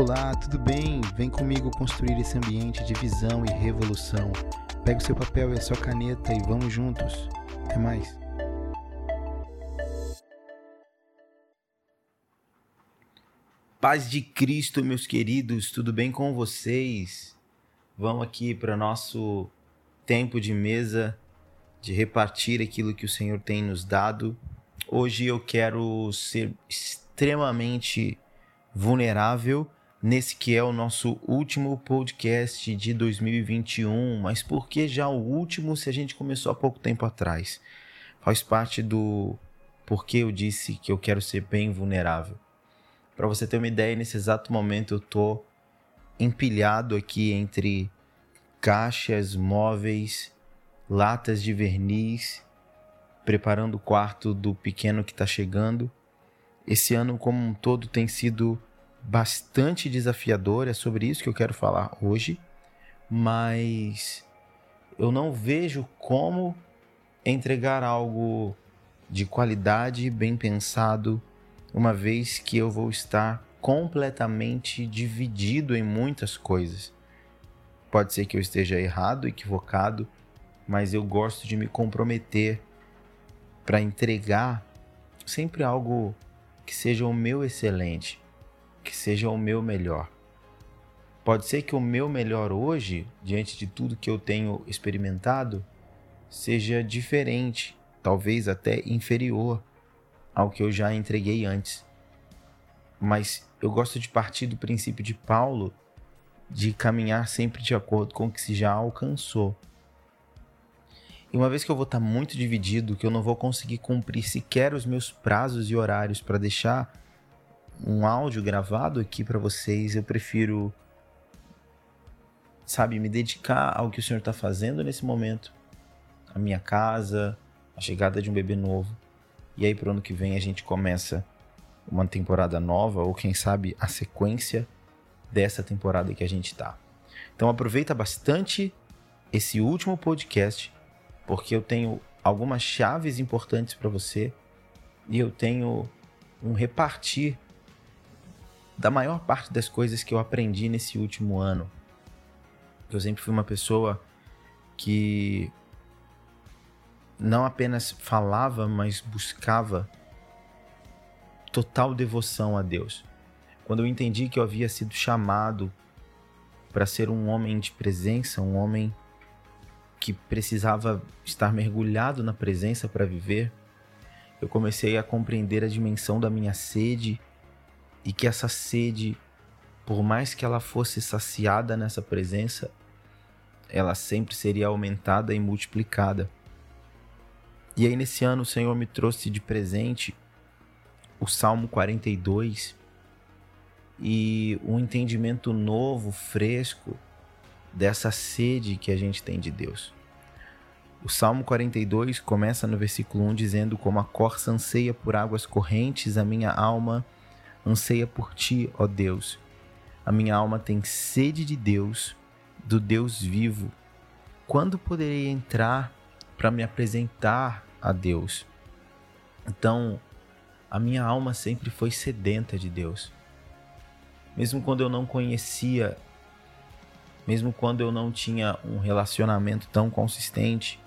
Olá, tudo bem? Vem comigo construir esse ambiente de visão e revolução. Pega o seu papel e a sua caneta e vamos juntos. Até mais. Paz de Cristo, meus queridos, tudo bem com vocês? Vamos aqui para nosso tempo de mesa, de repartir aquilo que o Senhor tem nos dado. Hoje eu quero ser extremamente vulnerável nesse que é o nosso último podcast de 2021, mas por que já o último se a gente começou há pouco tempo atrás? Faz parte do porquê eu disse que eu quero ser bem vulnerável. Para você ter uma ideia, nesse exato momento eu tô empilhado aqui entre caixas, móveis, latas de verniz, preparando o quarto do pequeno que está chegando. Esse ano como um todo tem sido bastante desafiador, é sobre isso que eu quero falar hoje, mas eu não vejo como entregar algo de qualidade, bem pensado, uma vez que eu vou estar completamente dividido em muitas coisas. Pode ser que eu esteja errado, equivocado, mas eu gosto de me comprometer para entregar sempre algo que seja o meu excelente que seja o meu melhor. Pode ser que o meu melhor hoje, diante de tudo que eu tenho experimentado, seja diferente, talvez até inferior ao que eu já entreguei antes. Mas eu gosto de partir do princípio de Paulo de caminhar sempre de acordo com o que se já alcançou. E uma vez que eu vou estar muito dividido, que eu não vou conseguir cumprir sequer os meus prazos e horários para deixar um áudio gravado aqui para vocês, eu prefiro, sabe, me dedicar ao que o Senhor está fazendo nesse momento, a minha casa, a chegada de um bebê novo. E aí, pro ano que vem, a gente começa uma temporada nova, ou quem sabe a sequência dessa temporada que a gente tá. Então, aproveita bastante esse último podcast, porque eu tenho algumas chaves importantes para você e eu tenho um repartir da maior parte das coisas que eu aprendi nesse último ano. Eu sempre fui uma pessoa que não apenas falava, mas buscava total devoção a Deus. Quando eu entendi que eu havia sido chamado para ser um homem de presença, um homem que precisava estar mergulhado na presença para viver, eu comecei a compreender a dimensão da minha sede e que essa sede, por mais que ela fosse saciada nessa presença, ela sempre seria aumentada e multiplicada. E aí, nesse ano, o Senhor me trouxe de presente o Salmo 42 e um entendimento novo, fresco, dessa sede que a gente tem de Deus. O Salmo 42 começa no versículo 1 dizendo: Como a corça anseia por águas correntes, a minha alma por ti, ó Deus. A minha alma tem sede de Deus, do Deus vivo. Quando poderei entrar para me apresentar a Deus? Então, a minha alma sempre foi sedenta de Deus. Mesmo quando eu não conhecia, mesmo quando eu não tinha um relacionamento tão consistente,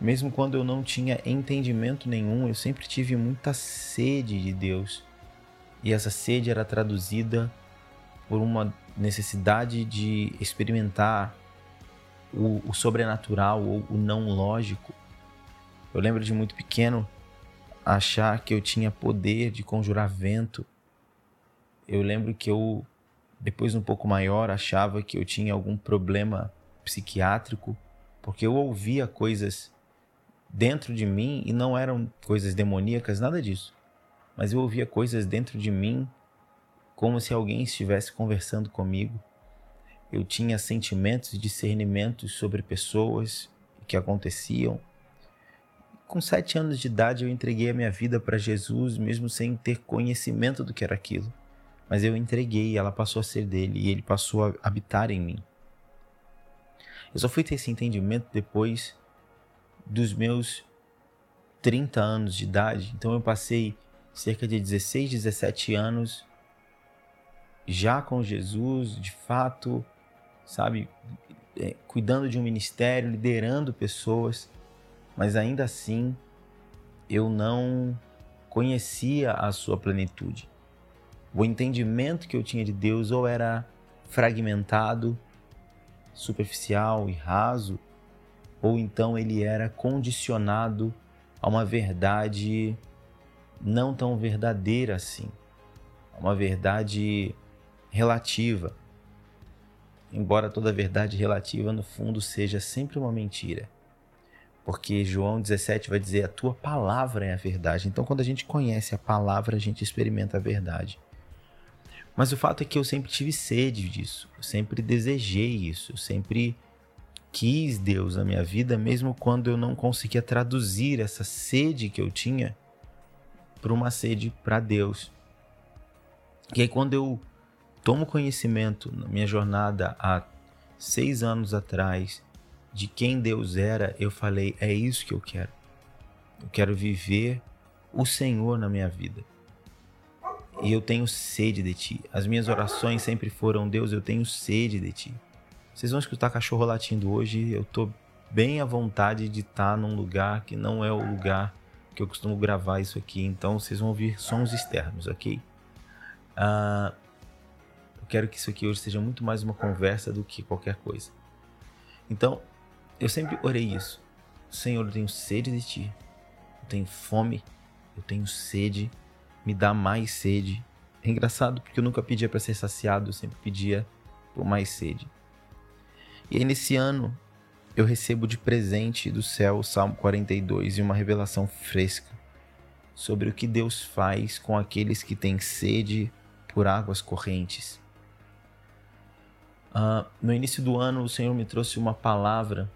mesmo quando eu não tinha entendimento nenhum, eu sempre tive muita sede de Deus. E essa sede era traduzida por uma necessidade de experimentar o, o sobrenatural ou o não lógico. Eu lembro de muito pequeno achar que eu tinha poder de conjurar vento. Eu lembro que eu, depois um pouco maior, achava que eu tinha algum problema psiquiátrico, porque eu ouvia coisas dentro de mim e não eram coisas demoníacas, nada disso mas eu ouvia coisas dentro de mim como se alguém estivesse conversando comigo. Eu tinha sentimentos e discernimentos sobre pessoas que aconteciam. Com sete anos de idade, eu entreguei a minha vida para Jesus, mesmo sem ter conhecimento do que era aquilo. Mas eu entreguei ela passou a ser dele e ele passou a habitar em mim. Eu só fui ter esse entendimento depois dos meus 30 anos de idade. Então eu passei cerca de 16, 17 anos já com Jesus, de fato, sabe, é, cuidando de um ministério, liderando pessoas, mas ainda assim eu não conhecia a sua plenitude. O entendimento que eu tinha de Deus ou era fragmentado, superficial e raso, ou então ele era condicionado a uma verdade não tão verdadeira assim, a uma verdade relativa. Embora toda verdade relativa no fundo seja sempre uma mentira. Porque João 17 vai dizer: a tua palavra é a verdade. Então, quando a gente conhece a palavra, a gente experimenta a verdade. Mas o fato é que eu sempre tive sede disso, eu sempre desejei isso, eu sempre quis Deus na minha vida, mesmo quando eu não conseguia traduzir essa sede que eu tinha para uma sede para Deus. E aí, quando eu tomo conhecimento na minha jornada há seis anos atrás de quem Deus era, eu falei: é isso que eu quero. Eu quero viver o Senhor na minha vida e eu tenho sede de ti. As minhas orações sempre foram: Deus, eu tenho sede de ti. Vocês vão escutar cachorro latindo hoje. Eu tô bem à vontade de estar num lugar que não é o lugar que eu costumo gravar isso aqui. Então vocês vão ouvir sons externos, ok? Uh, eu quero que isso aqui hoje seja muito mais uma conversa do que qualquer coisa. Então, eu sempre orei isso. Senhor, eu tenho sede de ti. Eu tenho fome. Eu tenho sede me dá mais sede. É engraçado porque eu nunca pedia para ser saciado, eu sempre pedia por mais sede. E aí nesse ano eu recebo de presente do céu o Salmo 42 e uma revelação fresca sobre o que Deus faz com aqueles que têm sede por águas correntes. Uh, no início do ano, o Senhor me trouxe uma palavra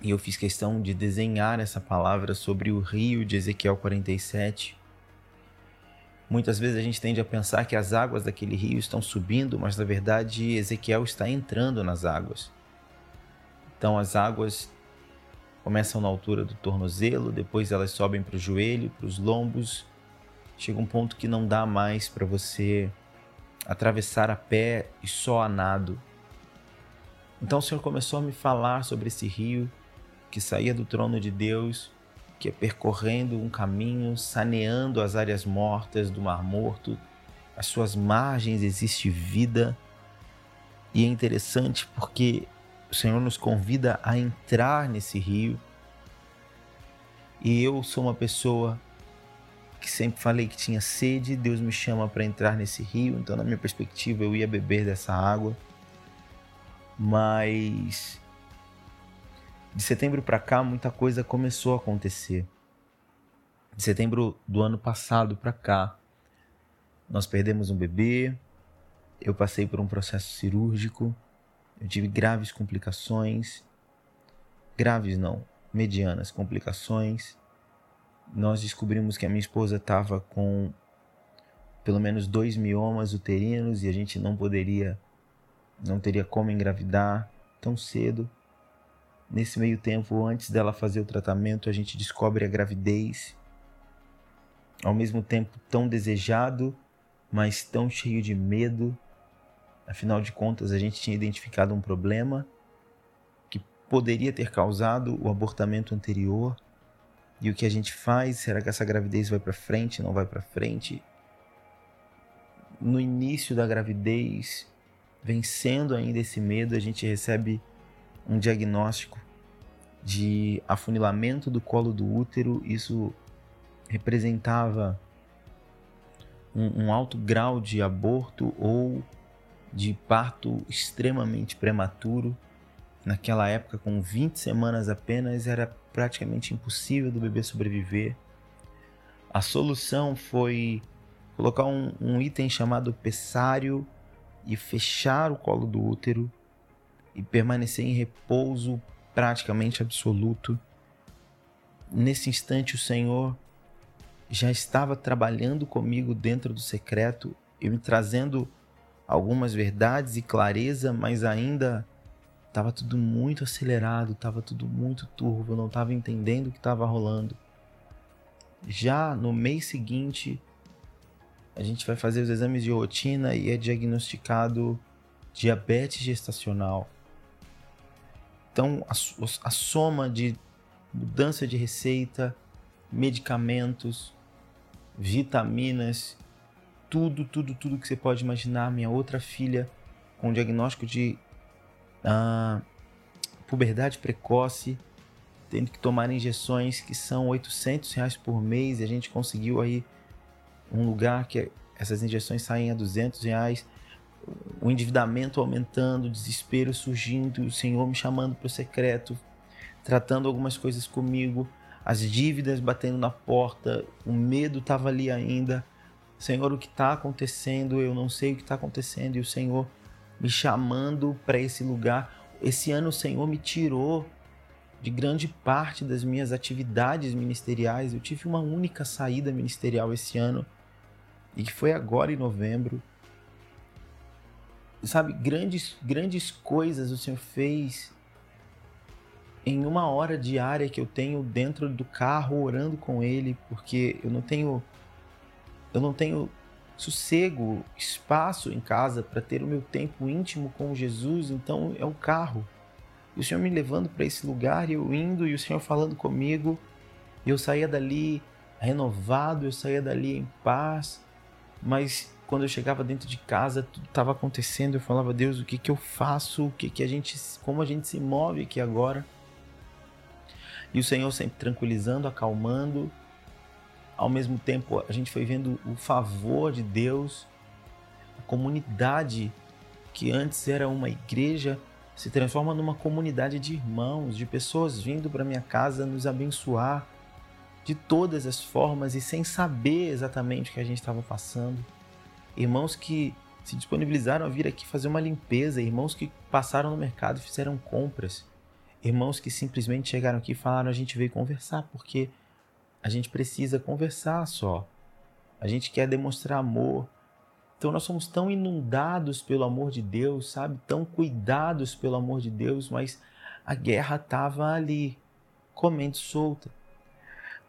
e eu fiz questão de desenhar essa palavra sobre o rio de Ezequiel 47 Muitas vezes a gente tende a pensar que as águas daquele rio estão subindo, mas na verdade Ezequiel está entrando nas águas. Então as águas começam na altura do tornozelo, depois elas sobem para o joelho, para os lombos. Chega um ponto que não dá mais para você atravessar a pé e só a nado. Então o Senhor começou a me falar sobre esse rio que saía do trono de Deus que é percorrendo um caminho, saneando as áreas mortas do Mar Morto. Às suas margens existe vida. E é interessante porque o Senhor nos convida a entrar nesse rio. E eu sou uma pessoa que sempre falei que tinha sede, Deus me chama para entrar nesse rio, então na minha perspectiva eu ia beber dessa água. Mas de setembro para cá, muita coisa começou a acontecer. De setembro do ano passado para cá, nós perdemos um bebê, eu passei por um processo cirúrgico, eu tive graves complicações, graves não, medianas complicações. Nós descobrimos que a minha esposa estava com pelo menos dois miomas uterinos e a gente não poderia, não teria como engravidar tão cedo. Nesse meio tempo, antes dela fazer o tratamento, a gente descobre a gravidez. Ao mesmo tempo, tão desejado, mas tão cheio de medo. Afinal de contas, a gente tinha identificado um problema que poderia ter causado o abortamento anterior. E o que a gente faz? Será que essa gravidez vai para frente? Não vai para frente? No início da gravidez, vencendo ainda esse medo, a gente recebe um diagnóstico de afunilamento do colo do útero. Isso representava um, um alto grau de aborto ou de parto extremamente prematuro. Naquela época, com 20 semanas apenas, era praticamente impossível do bebê sobreviver. A solução foi colocar um, um item chamado pessário e fechar o colo do útero e permanecer em repouso praticamente absoluto. Nesse instante, o Senhor já estava trabalhando comigo dentro do secreto e me trazendo algumas verdades e clareza, mas ainda estava tudo muito acelerado, estava tudo muito turvo, eu não estava entendendo o que estava rolando. Já no mês seguinte, a gente vai fazer os exames de rotina e é diagnosticado diabetes gestacional. Então, a, a soma de mudança de receita, medicamentos, vitaminas, tudo, tudo, tudo que você pode imaginar. Minha outra filha com diagnóstico de uh, puberdade precoce, tendo que tomar injeções que são 800 reais por mês e a gente conseguiu aí um lugar que essas injeções saem a 200 reais, o endividamento aumentando, o desespero surgindo, o Senhor me chamando para o secreto, tratando algumas coisas comigo, as dívidas batendo na porta, o medo estava ali ainda. Senhor, o que está acontecendo? Eu não sei o que está acontecendo. E o Senhor me chamando para esse lugar. Esse ano o Senhor me tirou de grande parte das minhas atividades ministeriais. Eu tive uma única saída ministerial esse ano e que foi agora em novembro. Sabe, grandes, grandes coisas o Senhor fez em uma hora diária que eu tenho dentro do carro orando com Ele, porque eu não tenho, eu não tenho sossego, espaço em casa para ter o meu tempo íntimo com Jesus, então é o carro. E o Senhor me levando para esse lugar, eu indo e o Senhor falando comigo, e eu saía dali renovado, eu saía dali em paz, mas quando eu chegava dentro de casa, tudo estava acontecendo, eu falava, Deus, o que que eu faço? O que que a gente, como a gente se move aqui agora? E o Senhor sempre tranquilizando, acalmando. Ao mesmo tempo, a gente foi vendo o favor de Deus, a comunidade que antes era uma igreja se transforma numa comunidade de irmãos, de pessoas vindo para minha casa nos abençoar, de todas as formas e sem saber exatamente o que a gente estava passando. Irmãos que se disponibilizaram a vir aqui fazer uma limpeza, irmãos que passaram no mercado e fizeram compras, irmãos que simplesmente chegaram aqui e falaram: a gente veio conversar porque a gente precisa conversar só. A gente quer demonstrar amor. Então nós somos tão inundados pelo amor de Deus, sabe? Tão cuidados pelo amor de Deus, mas a guerra estava ali, comendo solta.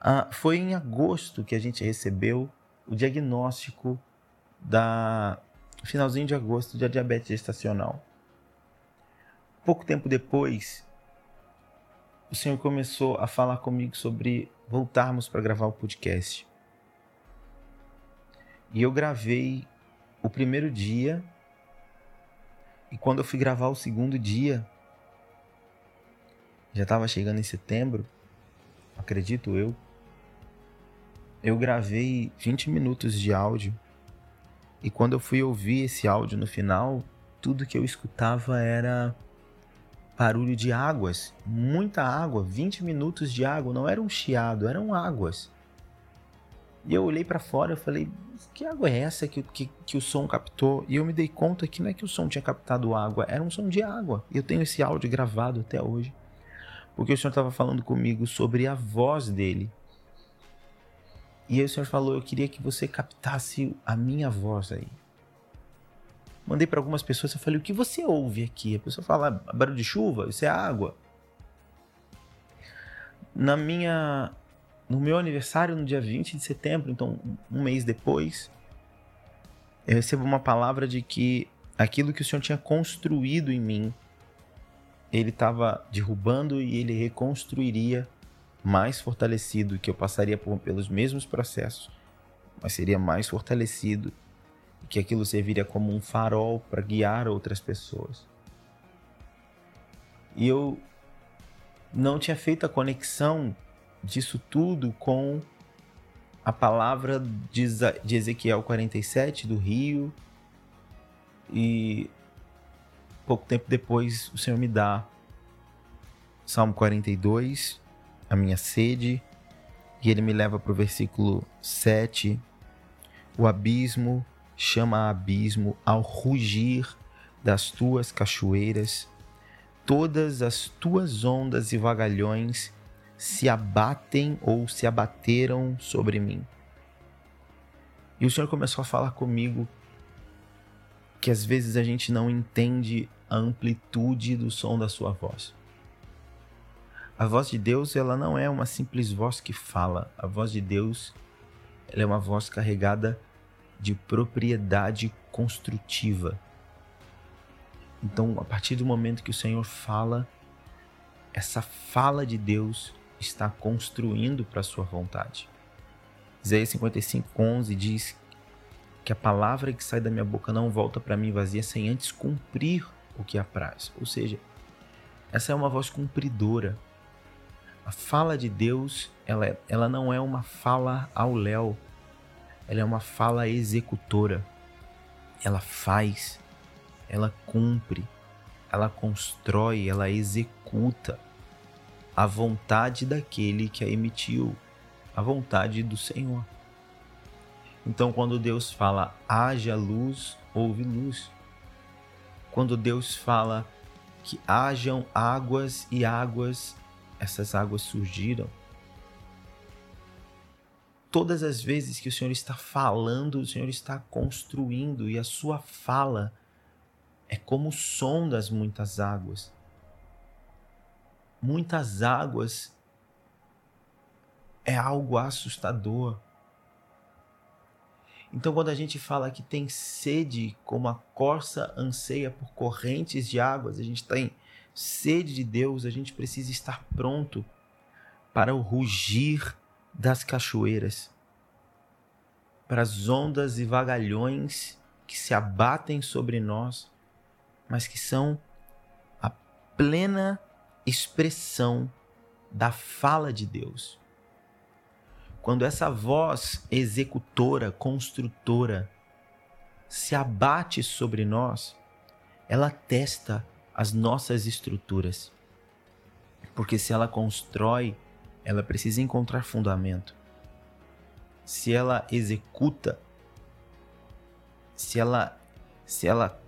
Ah, foi em agosto que a gente recebeu o diagnóstico da finalzinho de agosto de diabetes gestacional. Pouco tempo depois, o Senhor começou a falar comigo sobre voltarmos para gravar o podcast. E eu gravei o primeiro dia, e quando eu fui gravar o segundo dia, já estava chegando em setembro, acredito eu eu gravei 20 minutos de áudio e quando eu fui ouvir esse áudio no final, tudo que eu escutava era barulho de águas, muita água, 20 minutos de água, não era um chiado, eram águas. E eu olhei para fora e falei, que água é essa que, que, que, o som captou? E eu me dei conta que não é que o som tinha captado água, era um som de água. E eu tenho esse áudio gravado até hoje. Porque o senhor estava falando comigo sobre a voz dele. E aí o Senhor falou: Eu queria que você captasse a minha voz aí. Mandei para algumas pessoas, eu falei: O que você ouve aqui? A pessoa fala: ah, Barulho de chuva? Isso é água. Na minha. No meu aniversário, no dia 20 de setembro, então um mês depois, eu recebo uma palavra de que aquilo que o Senhor tinha construído em mim, ele estava derrubando e ele reconstruiria mais fortalecido, que eu passaria por, pelos mesmos processos, mas seria mais fortalecido e que aquilo serviria como um farol para guiar outras pessoas. E eu não tinha feito a conexão disso tudo com a palavra de Ezequiel 47 do Rio e pouco tempo depois o Senhor me dá Salmo 42 a minha sede. E ele me leva para o versículo 7. O abismo chama abismo ao rugir das tuas cachoeiras. Todas as tuas ondas e vagalhões se abatem ou se abateram sobre mim. E o Senhor começou a falar comigo que às vezes a gente não entende a amplitude do som da sua voz. A voz de Deus, ela não é uma simples voz que fala. A voz de Deus, ela é uma voz carregada de propriedade construtiva. Então, a partir do momento que o Senhor fala, essa fala de Deus está construindo para a sua vontade. Isaías 55, 11 diz que a palavra que sai da minha boca não volta para mim vazia sem antes cumprir o que apraz. Ou seja, essa é uma voz cumpridora. A fala de Deus, ela, é, ela não é uma fala ao léu, ela é uma fala executora. Ela faz, ela cumpre, ela constrói, ela executa a vontade daquele que a emitiu, a vontade do Senhor. Então, quando Deus fala haja luz, houve luz. Quando Deus fala que hajam águas e águas, essas águas surgiram. Todas as vezes que o Senhor está falando, o Senhor está construindo e a sua fala é como o som das muitas águas. Muitas águas é algo assustador. Então, quando a gente fala que tem sede, como a corça anseia por correntes de águas, a gente tem sede de Deus, a gente precisa estar pronto para o rugir das cachoeiras, para as ondas e vagalhões que se abatem sobre nós, mas que são a plena expressão da fala de Deus quando essa voz executora, construtora, se abate sobre nós, ela testa as nossas estruturas. Porque se ela constrói, ela precisa encontrar fundamento. Se ela executa, se ela se ela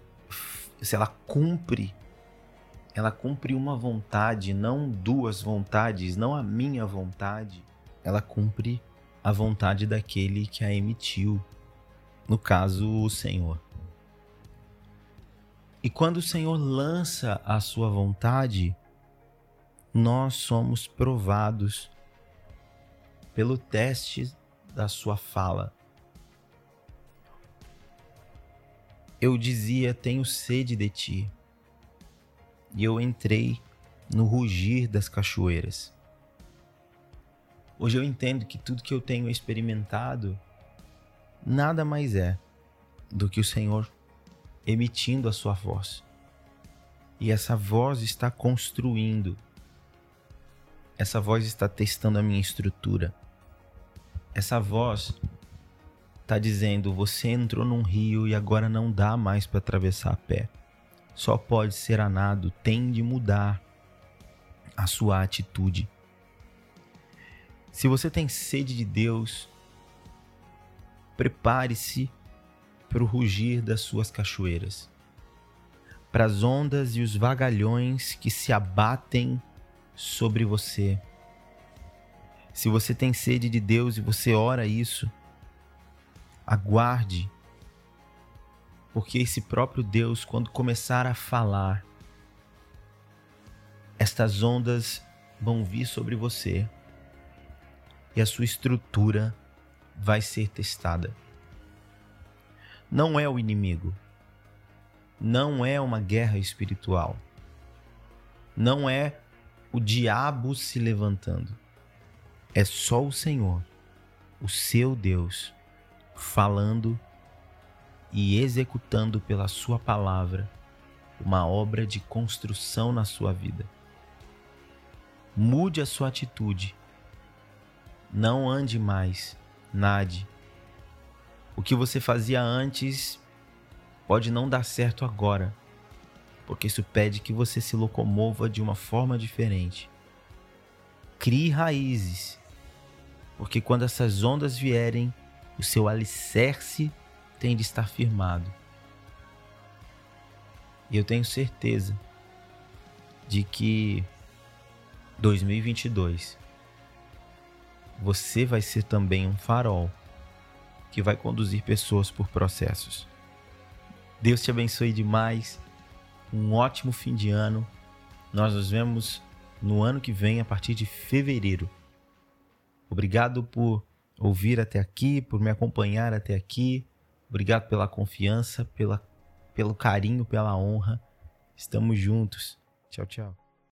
se ela cumpre, ela cumpre uma vontade, não duas vontades, não a minha vontade ela cumpre a vontade daquele que a emitiu, no caso, o Senhor. E quando o Senhor lança a sua vontade, nós somos provados pelo teste da sua fala. Eu dizia: Tenho sede de ti. E eu entrei no rugir das cachoeiras. Hoje eu entendo que tudo que eu tenho experimentado nada mais é do que o Senhor emitindo a sua voz. E essa voz está construindo. Essa voz está testando a minha estrutura. Essa voz está dizendo: você entrou num rio e agora não dá mais para atravessar a pé. Só pode ser a nado, tem de mudar a sua atitude. Se você tem sede de Deus, prepare-se para o rugir das suas cachoeiras, para as ondas e os vagalhões que se abatem sobre você. Se você tem sede de Deus e você ora isso, aguarde, porque esse próprio Deus, quando começar a falar, estas ondas vão vir sobre você e a sua estrutura vai ser testada. Não é o inimigo. Não é uma guerra espiritual. Não é o diabo se levantando. É só o Senhor, o seu Deus, falando e executando pela sua palavra uma obra de construção na sua vida. Mude a sua atitude não ande mais, nade. O que você fazia antes pode não dar certo agora, porque isso pede que você se locomova de uma forma diferente. Crie raízes, porque quando essas ondas vierem, o seu alicerce tem de estar firmado. E eu tenho certeza de que 2022 você vai ser também um farol que vai conduzir pessoas por processos. Deus te abençoe demais. Um ótimo fim de ano. Nós nos vemos no ano que vem, a partir de fevereiro. Obrigado por ouvir até aqui, por me acompanhar até aqui. Obrigado pela confiança, pela, pelo carinho, pela honra. Estamos juntos. Tchau, tchau.